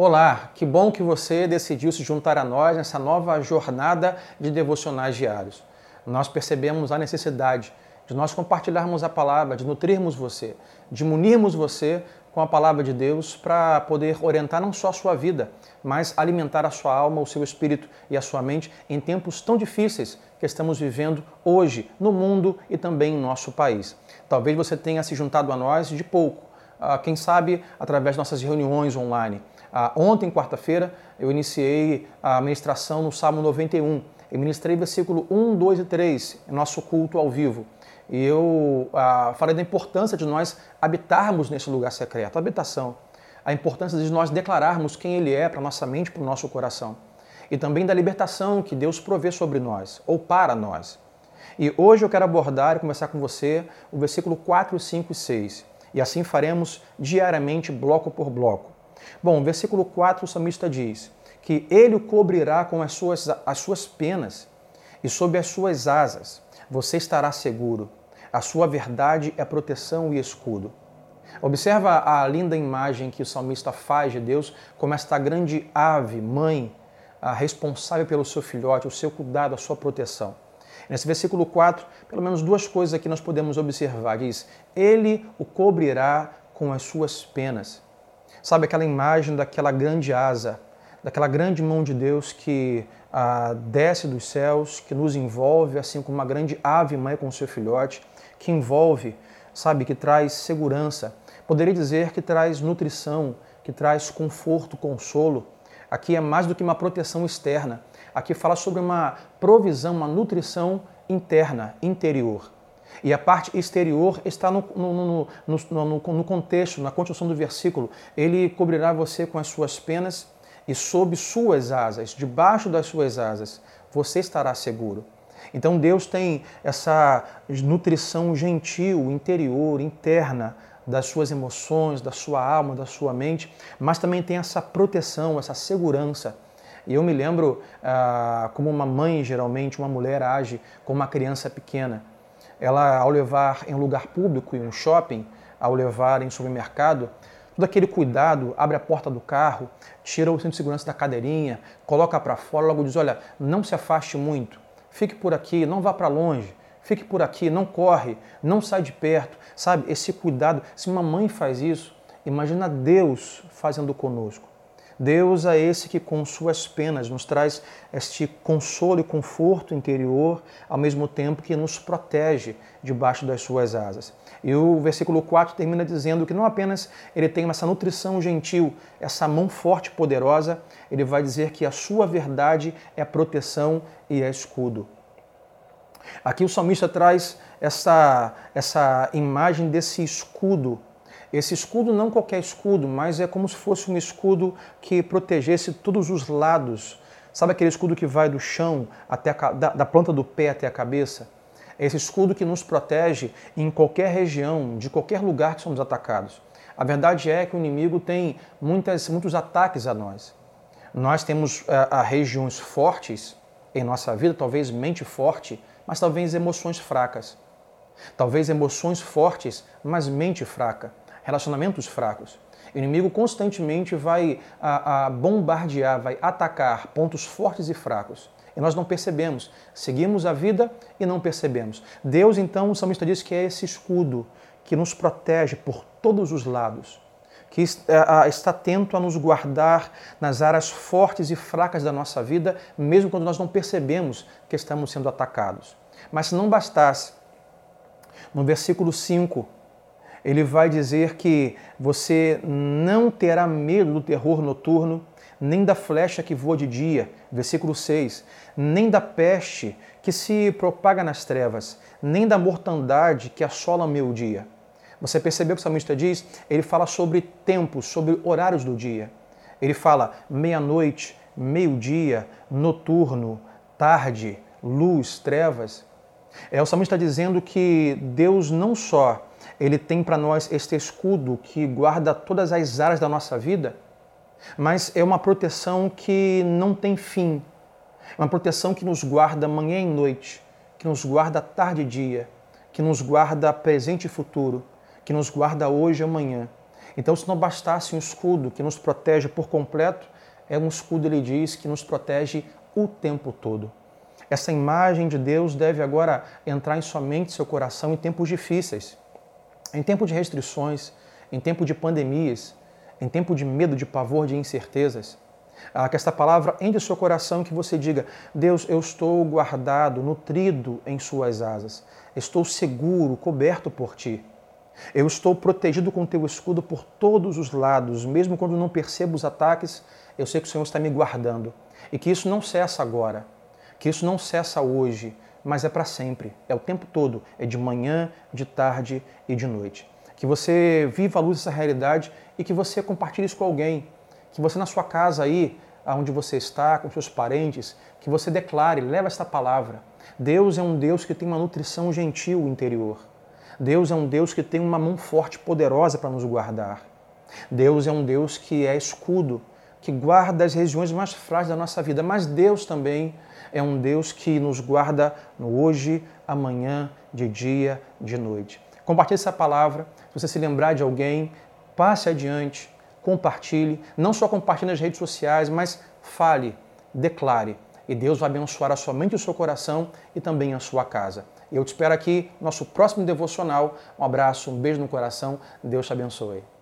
Olá, que bom que você decidiu se juntar a nós nessa nova jornada de devocionais diários. Nós percebemos a necessidade de nós compartilharmos a palavra, de nutrirmos você, de munirmos você com a palavra de Deus para poder orientar não só a sua vida, mas alimentar a sua alma, o seu espírito e a sua mente em tempos tão difíceis que estamos vivendo hoje no mundo e também em nosso país. Talvez você tenha se juntado a nós de pouco, ah, quem sabe através de nossas reuniões online. Ah, ontem, quarta-feira, eu iniciei a ministração no Salmo 91 e ministrei versículo 1, 2 e 3, nosso culto ao vivo. E eu ah, falei da importância de nós habitarmos nesse lugar secreto, a habitação. A importância de nós declararmos quem Ele é para nossa mente, para o nosso coração. E também da libertação que Deus provê sobre nós, ou para nós. E hoje eu quero abordar e conversar com você o versículo 4, 5 e 6. E assim faremos diariamente, bloco por bloco. Bom, versículo 4, o salmista diz que ele o cobrirá com as suas, as suas penas e sob as suas asas você estará seguro. A sua verdade é proteção e escudo. Observa a linda imagem que o salmista faz de Deus como esta grande ave, mãe, responsável pelo seu filhote, o seu cuidado, a sua proteção. Nesse versículo 4, pelo menos duas coisas aqui nós podemos observar. Diz: Ele o cobrirá com as suas penas. Sabe aquela imagem daquela grande asa, daquela grande mão de Deus que ah, desce dos céus, que nos envolve, assim como uma grande ave mãe com seu filhote, que envolve, sabe, que traz segurança. Poderia dizer que traz nutrição, que traz conforto, consolo. Aqui é mais do que uma proteção externa. Aqui fala sobre uma provisão, uma nutrição interna, interior. E a parte exterior está no, no, no, no, contexto, na construção do versículo. Ele cobrirá você com as suas penas e sob suas asas, debaixo das suas asas, você estará seguro. Então Deus tem essa nutrição gentil, interior, interna das suas emoções, da sua alma, da sua mente, mas também tem essa proteção, essa segurança. E eu me lembro ah, como uma mãe, geralmente, uma mulher age com uma criança pequena. Ela, ao levar em um lugar público, em um shopping, ao levar em supermercado, todo aquele cuidado, abre a porta do carro, tira o cinto de segurança da cadeirinha, coloca para fora, logo diz: olha, não se afaste muito, fique por aqui, não vá para longe, fique por aqui, não corre, não sai de perto, sabe? Esse cuidado, se uma mãe faz isso, imagina Deus fazendo conosco. Deus é esse que, com suas penas, nos traz este consolo e conforto interior, ao mesmo tempo que nos protege debaixo das suas asas. E o versículo 4 termina dizendo que não apenas ele tem essa nutrição gentil, essa mão forte e poderosa, ele vai dizer que a sua verdade é proteção e é escudo. Aqui o salmista traz essa, essa imagem desse escudo esse escudo não qualquer escudo, mas é como se fosse um escudo que protegesse todos os lados. Sabe aquele escudo que vai do chão até a, da, da planta do pé até a cabeça? É esse escudo que nos protege em qualquer região, de qualquer lugar que somos atacados. A verdade é que o inimigo tem muitas, muitos ataques a nós. Nós temos a, a regiões fortes em nossa vida, talvez mente forte, mas talvez emoções fracas. Talvez emoções fortes, mas mente fraca relacionamentos fracos. O inimigo constantemente vai a, a bombardear, vai atacar pontos fortes e fracos. E nós não percebemos. Seguimos a vida e não percebemos. Deus, então, o salmista diz que é esse escudo que nos protege por todos os lados, que está atento a nos guardar nas áreas fortes e fracas da nossa vida, mesmo quando nós não percebemos que estamos sendo atacados. Mas se não bastasse, no versículo 5, ele vai dizer que você não terá medo do terror noturno, nem da flecha que voa de dia, versículo 6, nem da peste que se propaga nas trevas, nem da mortandade que assola meu dia. Você percebeu que o salmista diz? Ele fala sobre tempos, sobre horários do dia. Ele fala meia-noite, meio-dia, noturno, tarde, luz, trevas. É, o salmista está dizendo que Deus não só ele tem para nós este escudo que guarda todas as áreas da nossa vida, mas é uma proteção que não tem fim. É uma proteção que nos guarda manhã e noite, que nos guarda tarde e dia, que nos guarda presente e futuro, que nos guarda hoje e amanhã. Então, se não bastasse um escudo que nos protege por completo, é um escudo, ele diz, que nos protege o tempo todo. Essa imagem de Deus deve agora entrar em sua mente, seu coração em tempos difíceis, em tempo de restrições, em tempo de pandemias, em tempo de medo, de pavor, de incertezas. Que esta palavra entre em seu coração que você diga: Deus, eu estou guardado, nutrido em Suas asas, estou seguro, coberto por Ti. Eu estou protegido com Teu escudo por todos os lados, mesmo quando não percebo os ataques, eu sei que o Senhor está me guardando. E que isso não cessa agora, que isso não cessa hoje, mas é para sempre, é o tempo todo, é de manhã, de tarde e de noite. Que você viva a luz dessa realidade e que você compartilhe isso com alguém que você na sua casa aí, onde você está, com seus parentes, que você declare, leva esta palavra. Deus é um Deus que tem uma nutrição gentil interior. Deus é um Deus que tem uma mão forte, poderosa para nos guardar. Deus é um Deus que é escudo, que guarda as regiões mais frágeis da nossa vida. Mas Deus também é um Deus que nos guarda no hoje, amanhã, de dia, de noite. Compartilhe essa palavra. Se você se lembrar de alguém, passe adiante compartilhe, não só compartilhe nas redes sociais, mas fale, declare. E Deus vai abençoar a sua mente e o seu coração e também a sua casa. Eu te espero aqui no nosso próximo devocional. Um abraço, um beijo no coração. Deus te abençoe.